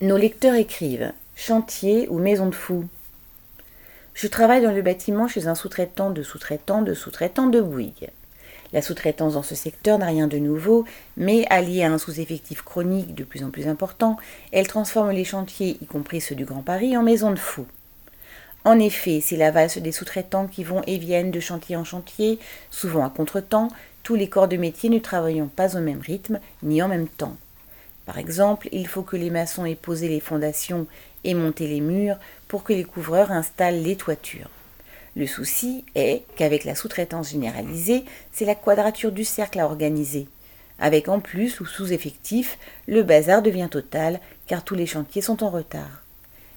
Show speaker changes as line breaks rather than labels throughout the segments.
Nos lecteurs écrivent Chantier ou maison de fou Je travaille dans le bâtiment chez un sous-traitant de sous-traitant de sous-traitant de Bouygues. La sous-traitance dans ce secteur n'a rien de nouveau, mais alliée à un sous-effectif chronique de plus en plus important, elle transforme les chantiers, y compris ceux du Grand Paris, en maison de fous. En effet, c'est la valse des sous-traitants qui vont et viennent de chantier en chantier, souvent à contretemps, tous les corps de métier ne travaillant pas au même rythme ni en même temps. Par exemple, il faut que les maçons aient posé les fondations et monté les murs pour que les couvreurs installent les toitures. Le souci est qu'avec la sous-traitance généralisée, c'est la quadrature du cercle à organiser. Avec en plus ou sous-effectif, le bazar devient total car tous les chantiers sont en retard.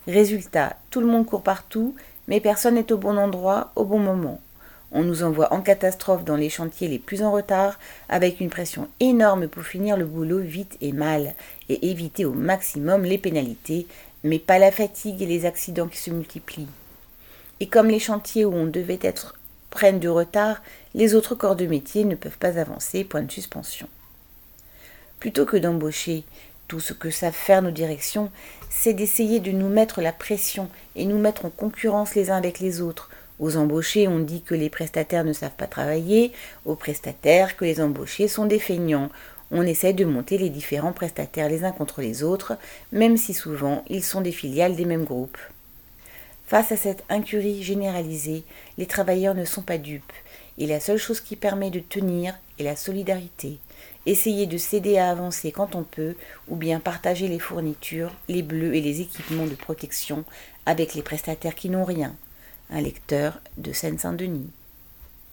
Résultat, tout le monde court partout, mais personne n'est au bon endroit au bon moment. On nous envoie en catastrophe dans les chantiers les plus en retard, avec une pression énorme pour finir le boulot vite et mal, et éviter au maximum les pénalités, mais pas la fatigue et les accidents qui se multiplient. Et comme les chantiers où on devait être prennent du retard, les autres corps de métier ne peuvent pas avancer, point de suspension. Plutôt que d'embaucher tout ce que savent faire nos directions, c'est d'essayer de nous mettre la pression et nous mettre en concurrence les uns avec les autres. Aux embauchés, on dit que les prestataires ne savent pas travailler, aux prestataires que les embauchés sont des feignants. On essaie de monter les différents prestataires les uns contre les autres, même si souvent ils sont des filiales des mêmes groupes. Face à cette incurie généralisée, les travailleurs ne sont pas dupes, et la seule chose qui permet de tenir est la solidarité essayer de s'aider à avancer quand on peut, ou bien partager les fournitures, les bleus et les équipements de protection avec les prestataires qui n'ont rien. Un lecteur de Seine-Saint-Denis.